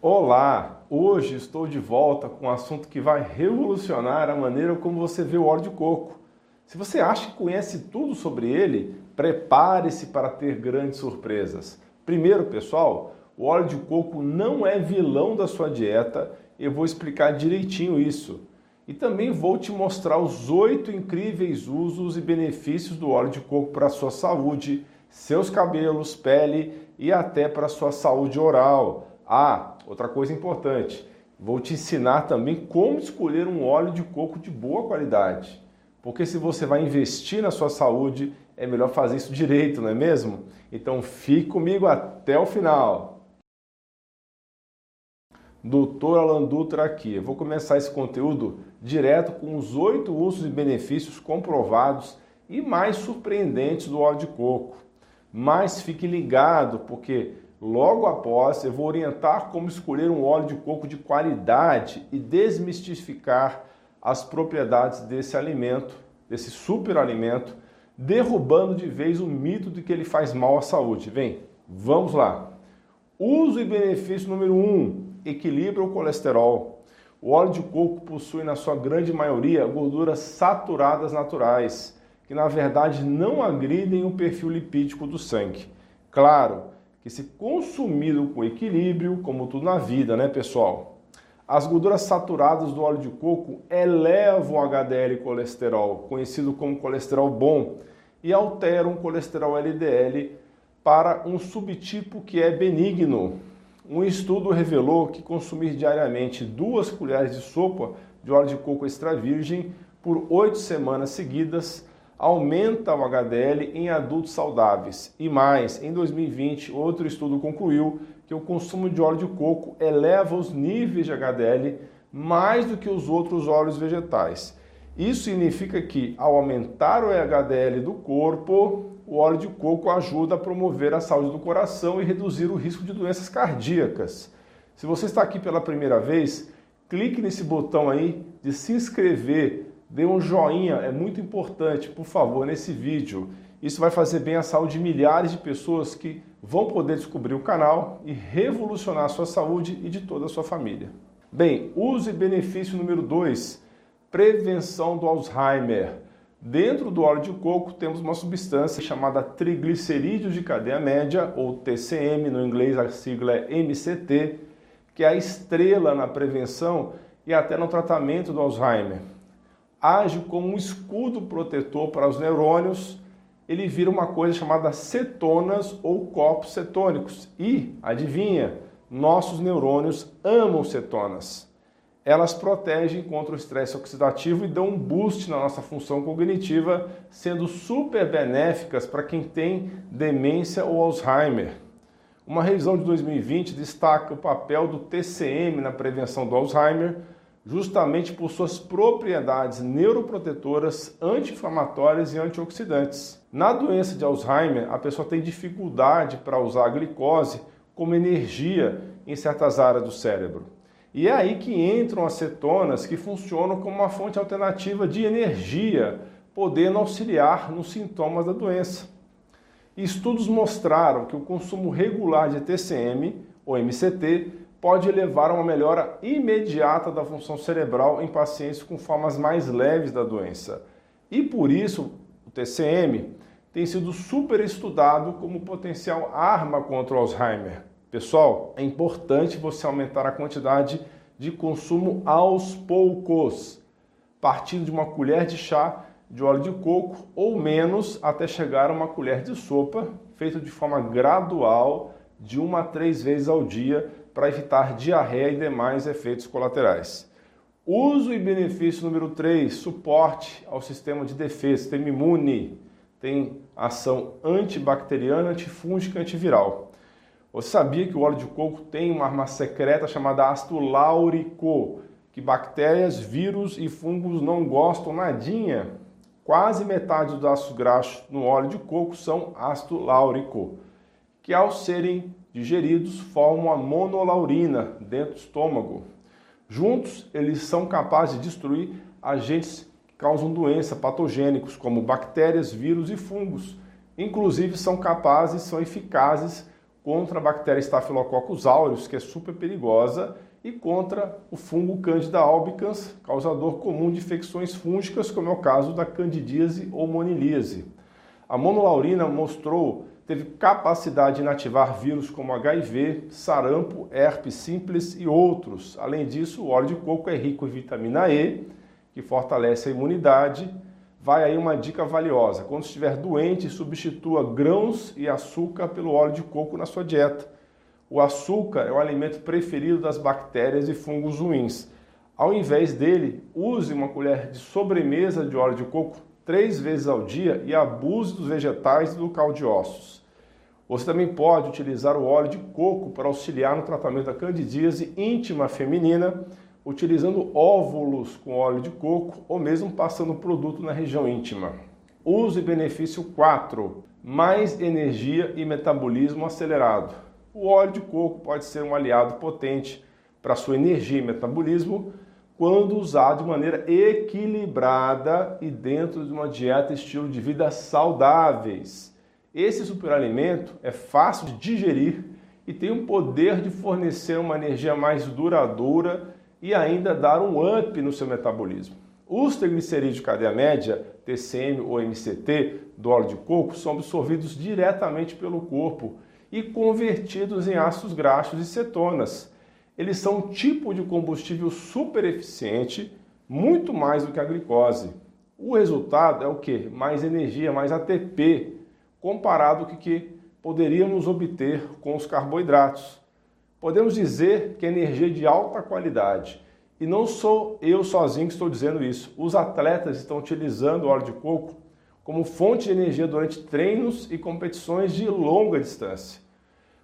Olá! Hoje estou de volta com um assunto que vai revolucionar a maneira como você vê o óleo de coco. Se você acha que conhece tudo sobre ele, prepare-se para ter grandes surpresas. Primeiro, pessoal, o óleo de coco não é vilão da sua dieta, eu vou explicar direitinho isso. E também vou te mostrar os oito incríveis usos e benefícios do óleo de coco para a sua saúde, seus cabelos, pele e até para a sua saúde oral. Ah, outra coisa importante, vou te ensinar também como escolher um óleo de coco de boa qualidade. Porque se você vai investir na sua saúde, é melhor fazer isso direito, não é mesmo? Então fique comigo até o final. Doutor Alan Dutra aqui. Eu vou começar esse conteúdo direto com os oito usos e benefícios comprovados e mais surpreendentes do óleo de coco. Mas fique ligado, porque Logo após, eu vou orientar como escolher um óleo de coco de qualidade e desmistificar as propriedades desse alimento, desse superalimento, derrubando de vez o mito de que ele faz mal à saúde. Vem, vamos lá. Uso e benefício número 1: um, equilibra o colesterol. O óleo de coco possui, na sua grande maioria, gorduras saturadas naturais, que na verdade não agridem o perfil lipídico do sangue. Claro, que se consumido com equilíbrio, como tudo na vida, né, pessoal? As gorduras saturadas do óleo de coco elevam o HDL colesterol, conhecido como colesterol bom, e alteram o colesterol LDL para um subtipo que é benigno. Um estudo revelou que consumir diariamente duas colheres de sopa de óleo de coco extra virgem por oito semanas seguidas aumenta o HDL em adultos saudáveis. E mais, em 2020, outro estudo concluiu que o consumo de óleo de coco eleva os níveis de HDL mais do que os outros óleos vegetais. Isso significa que, ao aumentar o HDL do corpo, o óleo de coco ajuda a promover a saúde do coração e reduzir o risco de doenças cardíacas. Se você está aqui pela primeira vez, clique nesse botão aí de se inscrever Dê um joinha, é muito importante, por favor, nesse vídeo. Isso vai fazer bem à saúde de milhares de pessoas que vão poder descobrir o canal e revolucionar a sua saúde e de toda a sua família. Bem, uso e benefício número 2, prevenção do Alzheimer. Dentro do óleo de coco temos uma substância chamada triglicerídeos de cadeia média, ou TCM, no inglês a sigla é MCT, que é a estrela na prevenção e até no tratamento do Alzheimer age como um escudo protetor para os neurônios, ele vira uma coisa chamada cetonas ou corpos cetônicos. E, adivinha, nossos neurônios amam cetonas. Elas protegem contra o estresse oxidativo e dão um boost na nossa função cognitiva, sendo super benéficas para quem tem demência ou Alzheimer. Uma revisão de 2020 destaca o papel do TCM na prevenção do Alzheimer, justamente por suas propriedades neuroprotetoras, anti-inflamatórias e antioxidantes. Na doença de Alzheimer, a pessoa tem dificuldade para usar a glicose como energia em certas áreas do cérebro. E é aí que entram as cetonas, que funcionam como uma fonte alternativa de energia, podendo auxiliar nos sintomas da doença. Estudos mostraram que o consumo regular de TCM, ou MCT, pode levar a uma melhora imediata da função cerebral em pacientes com formas mais leves da doença. E por isso, o TCM tem sido super estudado como potencial arma contra o Alzheimer. Pessoal, é importante você aumentar a quantidade de consumo aos poucos, partindo de uma colher de chá de óleo de coco ou menos até chegar a uma colher de sopa, feito de forma gradual, de uma a três vezes ao dia, para evitar diarreia e demais efeitos colaterais. Uso e benefício número 3, suporte ao sistema de defesa, sistema imune. Tem ação antibacteriana, antifúngica e antiviral. Você sabia que o óleo de coco tem uma arma secreta chamada ácido láurico, que bactérias, vírus e fungos não gostam nadinha? Quase metade dos ácidos graxos no óleo de coco são ácido láurico, que ao serem digeridos formam a monolaurina dentro do estômago. Juntos, eles são capazes de destruir agentes que causam doença, patogênicos, como bactérias, vírus e fungos. Inclusive, são capazes, são eficazes contra a bactéria Staphylococcus aureus, que é super perigosa, e contra o fungo Candida albicans, causador comum de infecções fúngicas, como é o caso da candidíase ou monilíase. A monolaurina mostrou teve capacidade de inativar vírus como HIV, sarampo, herpes simples e outros. Além disso, o óleo de coco é rico em vitamina E, que fortalece a imunidade. Vai aí uma dica valiosa. Quando estiver doente, substitua grãos e açúcar pelo óleo de coco na sua dieta. O açúcar é o alimento preferido das bactérias e fungos ruins. Ao invés dele, use uma colher de sobremesa de óleo de coco três vezes ao dia e abuse dos vegetais e do caldo de ossos. Você também pode utilizar o óleo de coco para auxiliar no tratamento da candidíase íntima feminina, utilizando óvulos com óleo de coco ou mesmo passando o produto na região íntima. Uso e benefício 4: mais energia e metabolismo acelerado. O óleo de coco pode ser um aliado potente para sua energia e metabolismo quando usado de maneira equilibrada e dentro de uma dieta e estilo de vida saudáveis. Esse superalimento é fácil de digerir e tem o poder de fornecer uma energia mais duradoura e ainda dar um up no seu metabolismo. Os triglicerídeos de cadeia média, TCM ou MCT, do óleo de coco, são absorvidos diretamente pelo corpo e convertidos em ácidos graxos e cetonas. Eles são um tipo de combustível super eficiente, muito mais do que a glicose. O resultado é o que? Mais energia, mais ATP, comparado com o que poderíamos obter com os carboidratos. Podemos dizer que é energia de alta qualidade. E não sou eu sozinho que estou dizendo isso. Os atletas estão utilizando o óleo de coco como fonte de energia durante treinos e competições de longa distância.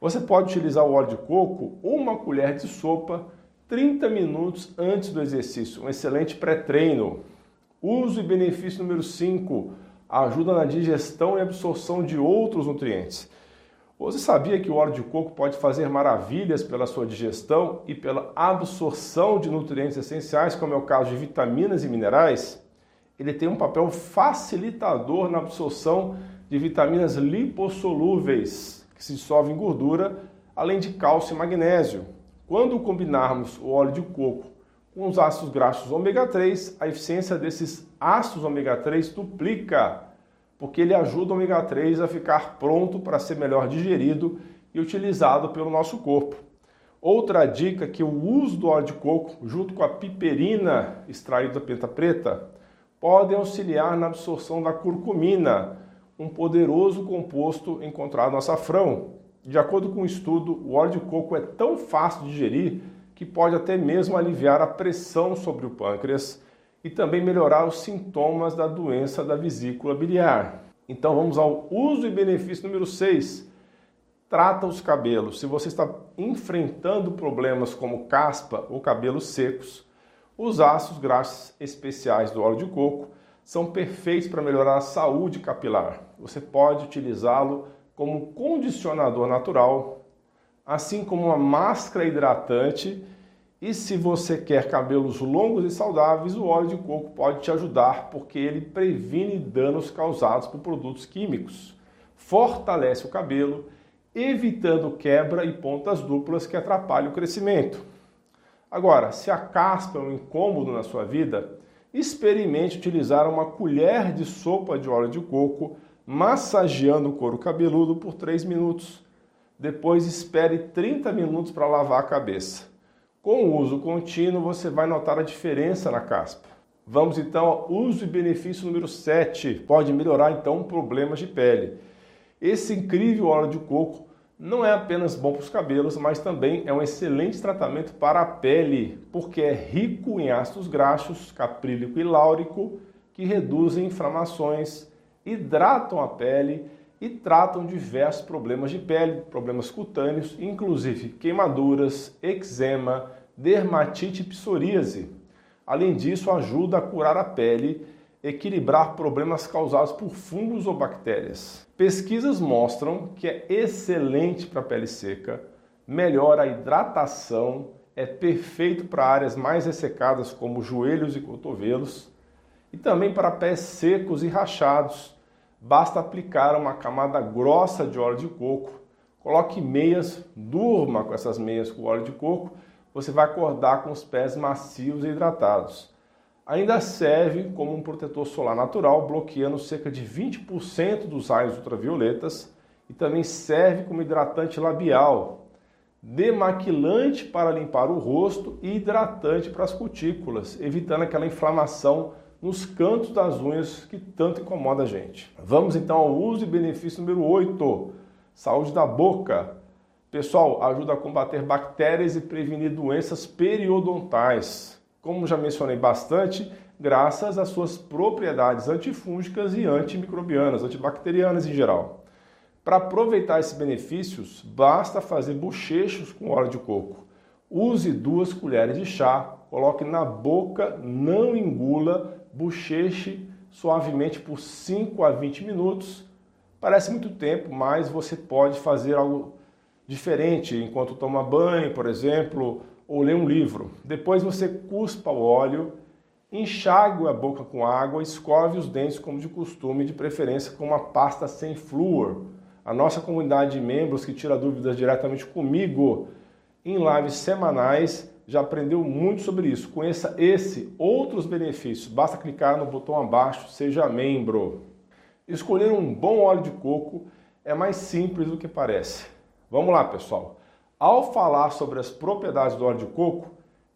Você pode utilizar o óleo de coco, uma colher de sopa, 30 minutos antes do exercício, um excelente pré-treino. Uso e benefício número 5, ajuda na digestão e absorção de outros nutrientes. Você sabia que o óleo de coco pode fazer maravilhas pela sua digestão e pela absorção de nutrientes essenciais, como é o caso de vitaminas e minerais? ele tem um papel facilitador na absorção de vitaminas lipossolúveis, que se dissolvem em gordura, além de cálcio e magnésio. Quando combinarmos o óleo de coco com os ácidos graxos ômega 3, a eficiência desses ácidos ômega 3 duplica, porque ele ajuda o ômega 3 a ficar pronto para ser melhor digerido e utilizado pelo nosso corpo. Outra dica que o uso do óleo de coco, junto com a piperina extraída da penta preta, podem auxiliar na absorção da curcumina, um poderoso composto encontrado no açafrão. De acordo com um estudo, o óleo de coco é tão fácil de digerir que pode até mesmo aliviar a pressão sobre o pâncreas e também melhorar os sintomas da doença da vesícula biliar. Então vamos ao uso e benefício número 6. Trata os cabelos. Se você está enfrentando problemas como caspa ou cabelos secos, os ácidos graxos especiais do óleo de coco são perfeitos para melhorar a saúde capilar. Você pode utilizá-lo como condicionador natural, assim como uma máscara hidratante. E se você quer cabelos longos e saudáveis, o óleo de coco pode te ajudar porque ele previne danos causados por produtos químicos, fortalece o cabelo, evitando quebra e pontas duplas que atrapalham o crescimento. Agora, se a caspa é um incômodo na sua vida, experimente utilizar uma colher de sopa de óleo de coco massageando o couro cabeludo por 3 minutos. Depois espere 30 minutos para lavar a cabeça. Com o uso contínuo, você vai notar a diferença na caspa. Vamos então ao uso e benefício número 7. Pode melhorar então problemas de pele. Esse incrível óleo de coco não é apenas bom para os cabelos, mas também é um excelente tratamento para a pele, porque é rico em ácidos graxos, caprílico e láurico, que reduzem inflamações, hidratam a pele e tratam diversos problemas de pele, problemas cutâneos, inclusive queimaduras, eczema, dermatite e psoríase. Além disso, ajuda a curar a pele equilibrar problemas causados por fungos ou bactérias. Pesquisas mostram que é excelente para a pele seca, melhora a hidratação, é perfeito para áreas mais ressecadas como joelhos e cotovelos e também para pés secos e rachados. Basta aplicar uma camada grossa de óleo de coco, Coloque meias, durma com essas meias com óleo de coco, você vai acordar com os pés macios e hidratados. Ainda serve como um protetor solar natural, bloqueando cerca de 20% dos raios ultravioletas e também serve como hidratante labial, demaquilante para limpar o rosto e hidratante para as cutículas, evitando aquela inflamação nos cantos das unhas que tanto incomoda a gente. Vamos então ao uso e benefício número 8, saúde da boca. Pessoal, ajuda a combater bactérias e prevenir doenças periodontais. Como já mencionei bastante, graças às suas propriedades antifúngicas e antimicrobianas, antibacterianas em geral. Para aproveitar esses benefícios, basta fazer bochechos com óleo de coco. Use duas colheres de chá, coloque na boca, não engula, bocheche suavemente por 5 a 20 minutos. Parece muito tempo, mas você pode fazer algo diferente enquanto toma banho, por exemplo, ou lê um livro. Depois você cuspa o óleo, enxague a boca com água, escove os dentes como de costume, de preferência com uma pasta sem flúor a nossa comunidade de membros que tira dúvidas diretamente comigo em lives semanais já aprendeu muito sobre isso. Conheça esse, outros benefícios. Basta clicar no botão abaixo, seja membro. Escolher um bom óleo de coco é mais simples do que parece. Vamos lá, pessoal. Ao falar sobre as propriedades do óleo de coco,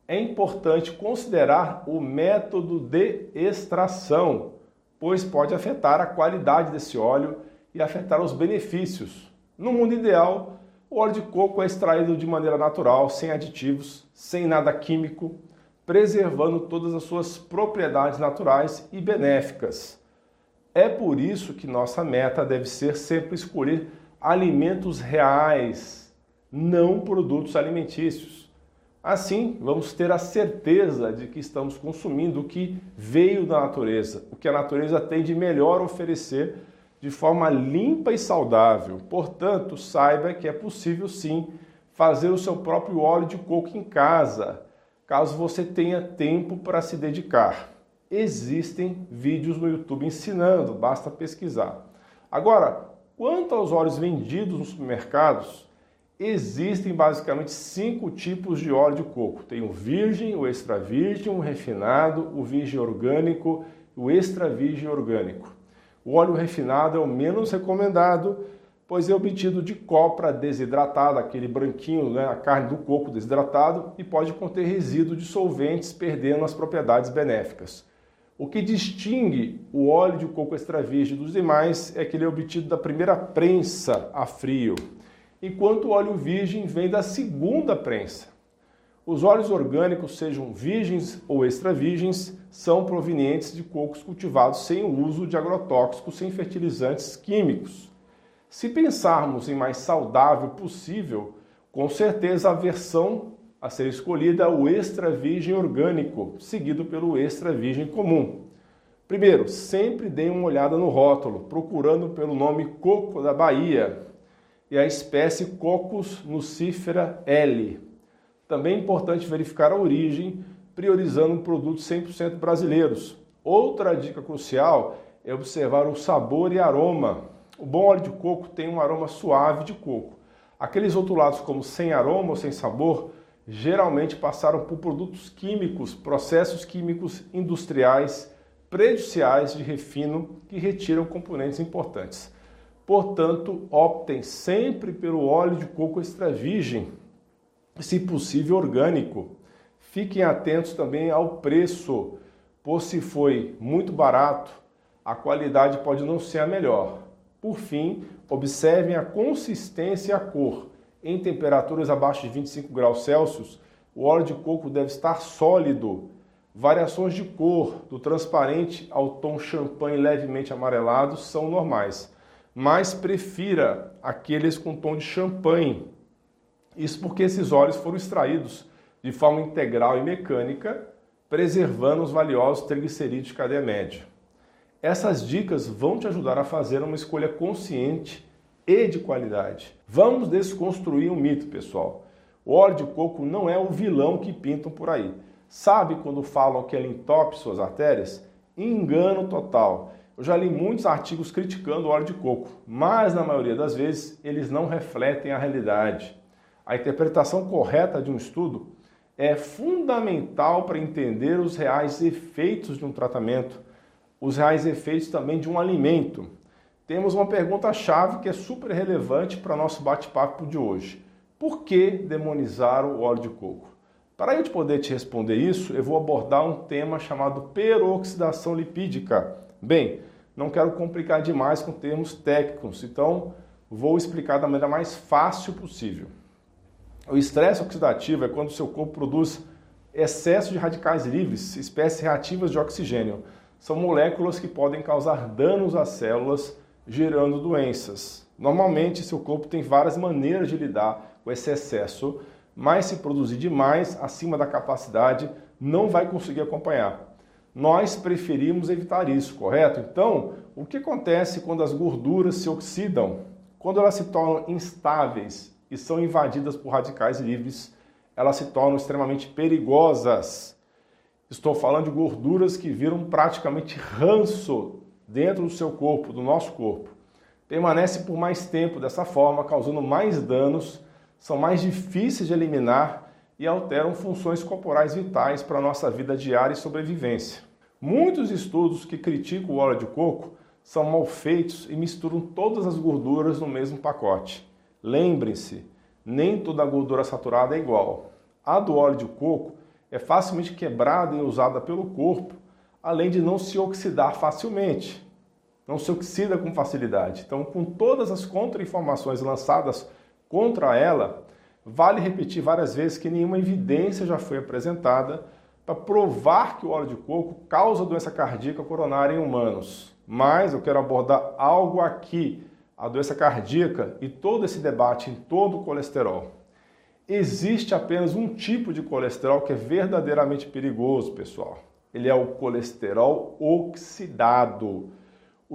é importante considerar o método de extração, pois pode afetar a qualidade desse óleo e afetar os benefícios. No mundo ideal, o óleo de coco é extraído de maneira natural, sem aditivos, sem nada químico, preservando todas as suas propriedades naturais e benéficas. É por isso que nossa meta deve ser sempre escolher alimentos reais, não produtos alimentícios. Assim, vamos ter a certeza de que estamos consumindo o que veio da natureza, o que a natureza tem de melhor oferecer de forma limpa e saudável. Portanto, saiba que é possível sim fazer o seu próprio óleo de coco em casa, caso você tenha tempo para se dedicar. Existem vídeos no YouTube ensinando, basta pesquisar. Agora, quanto aos óleos vendidos nos supermercados, existem basicamente cinco tipos de óleo de coco. Tem o virgem, o extra virgem, o refinado, o virgem orgânico o extra virgem orgânico. O óleo refinado é o menos recomendado, pois é obtido de copra desidratada, aquele branquinho, né, a carne do coco desidratado, e pode conter resíduos de solventes, perdendo as propriedades benéficas. O que distingue o óleo de coco extra virgem dos demais é que ele é obtido da primeira prensa a frio, enquanto o óleo virgem vem da segunda prensa. Os óleos orgânicos, sejam virgens ou extra virgens, são provenientes de cocos cultivados sem o uso de agrotóxicos, sem fertilizantes químicos. Se pensarmos em mais saudável possível, com certeza a versão a ser escolhida é o extra virgem orgânico, seguido pelo extra virgem comum. Primeiro, sempre dê uma olhada no rótulo, procurando pelo nome coco da Bahia e a espécie Cocos nucifera L. Também é importante verificar a origem, priorizando produtos 100% brasileiros. Outra dica crucial é observar o sabor e aroma. O bom óleo de coco tem um aroma suave de coco. Aqueles rotulados como sem aroma ou sem sabor geralmente passaram por produtos químicos, processos químicos industriais prejudiciais de refino que retiram componentes importantes. Portanto, optem sempre pelo óleo de coco extra virgem, se possível orgânico. Fiquem atentos também ao preço, pois se foi muito barato, a qualidade pode não ser a melhor. Por fim, observem a consistência e a cor. Em temperaturas abaixo de 25 graus Celsius, o óleo de coco deve estar sólido. Variações de cor, do transparente ao tom champanhe levemente amarelado, são normais, mas prefira aqueles com tom de champanhe, isso porque esses óleos foram extraídos de forma integral e mecânica, preservando os valiosos triglicerídeos de cadeia média. Essas dicas vão te ajudar a fazer uma escolha consciente e de qualidade. Vamos desconstruir um mito, pessoal. O óleo de coco não é o vilão que pintam por aí. Sabe quando falam que ele entope suas artérias? Engano total. Eu já li muitos artigos criticando o óleo de coco, mas na maioria das vezes eles não refletem a realidade. A interpretação correta de um estudo é fundamental para entender os reais efeitos de um tratamento, os reais efeitos também de um alimento. Temos uma pergunta-chave que é super relevante para nosso bate-papo de hoje. Por que demonizar o óleo de coco? Para eu poder te responder isso, eu vou abordar um tema chamado peroxidação lipídica. Bem, não quero complicar demais com termos técnicos, então vou explicar da maneira mais fácil possível. O estresse oxidativo é quando o seu corpo produz excesso de radicais livres, espécies reativas de oxigênio. São moléculas que podem causar danos às células, gerando doenças. Normalmente, seu corpo tem várias maneiras de lidar com esse excesso, mas se produzir demais acima da capacidade, não vai conseguir acompanhar. Nós preferimos evitar isso, correto? Então, o que acontece quando as gorduras se oxidam? Quando elas se tornam instáveis e são invadidas por radicais livres, elas se tornam extremamente perigosas. Estou falando de gorduras que viram praticamente ranço dentro do seu corpo, do nosso corpo. Permanece por mais tempo dessa forma, causando mais danos são mais difíceis de eliminar e alteram funções corporais vitais para a nossa vida diária e sobrevivência. Muitos estudos que criticam o óleo de coco são mal feitos e misturam todas as gorduras no mesmo pacote. Lembrem-se, nem toda gordura saturada é igual. A do óleo de coco é facilmente quebrada e usada pelo corpo, além de não se oxidar facilmente. Não se oxida com facilidade. Então, com todas as contra-informações lançadas contra ela, vale repetir várias vezes que nenhuma evidência já foi apresentada para provar que o óleo de coco causa doença cardíaca coronária em humanos. Mas eu quero abordar algo aqui, a doença cardíaca e todo esse debate em todo o colesterol. Existe apenas um tipo de colesterol que é verdadeiramente perigoso, pessoal. Ele é o colesterol oxidado.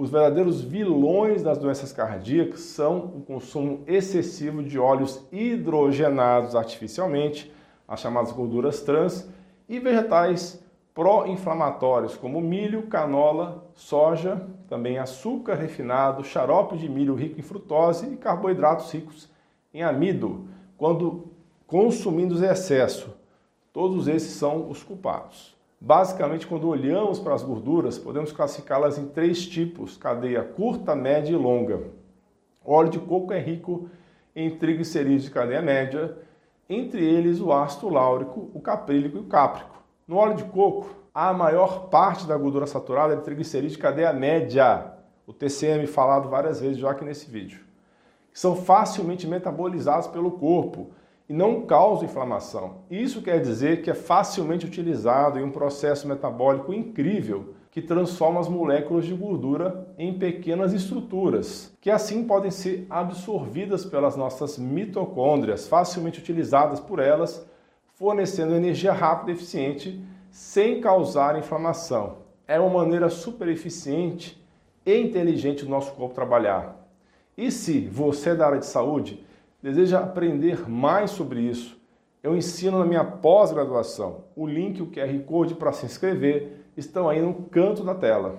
Os verdadeiros vilões das doenças cardíacas são o consumo excessivo de óleos hidrogenados artificialmente, as chamadas gorduras trans, e vegetais pró-inflamatórios, como milho, canola, soja, também açúcar refinado, xarope de milho rico em frutose e carboidratos ricos em amido, quando consumindo em excesso. Todos esses são os culpados. Basicamente, quando olhamos para as gorduras, podemos classificá-las em três tipos: cadeia curta, média e longa. O óleo de coco é rico em triglicerídeos de cadeia média, entre eles o ácido láurico, o caprílico e o cáprico. No óleo de coco, a maior parte da gordura saturada é de triglicerídeos de cadeia média, o TCM falado várias vezes já aqui nesse vídeo, que são facilmente metabolizados pelo corpo e não causa inflamação. Isso quer dizer que é facilmente utilizado em um processo metabólico incrível que transforma as moléculas de gordura em pequenas estruturas, que assim podem ser absorvidas pelas nossas mitocôndrias, facilmente utilizadas por elas, fornecendo energia rápida e eficiente sem causar inflamação. É uma maneira super eficiente e inteligente do nosso corpo trabalhar. E se você é da área de saúde, Deseja aprender mais sobre isso? Eu ensino na minha pós-graduação. O link o QR Code para se inscrever estão aí no canto da tela.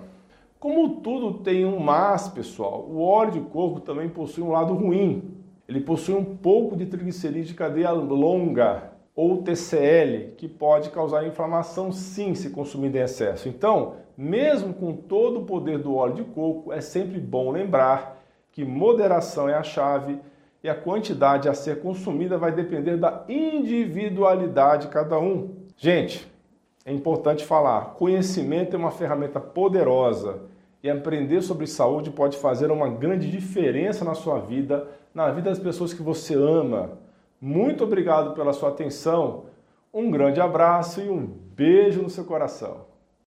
Como tudo tem um mas, pessoal, o óleo de coco também possui um lado ruim. Ele possui um pouco de triglicerídeos de cadeia longa, ou TCL, que pode causar inflamação sim se consumido em excesso. Então, mesmo com todo o poder do óleo de coco, é sempre bom lembrar que moderação é a chave e a quantidade a ser consumida vai depender da individualidade de cada um. Gente, é importante falar: conhecimento é uma ferramenta poderosa e aprender sobre saúde pode fazer uma grande diferença na sua vida, na vida das pessoas que você ama. Muito obrigado pela sua atenção, um grande abraço e um beijo no seu coração.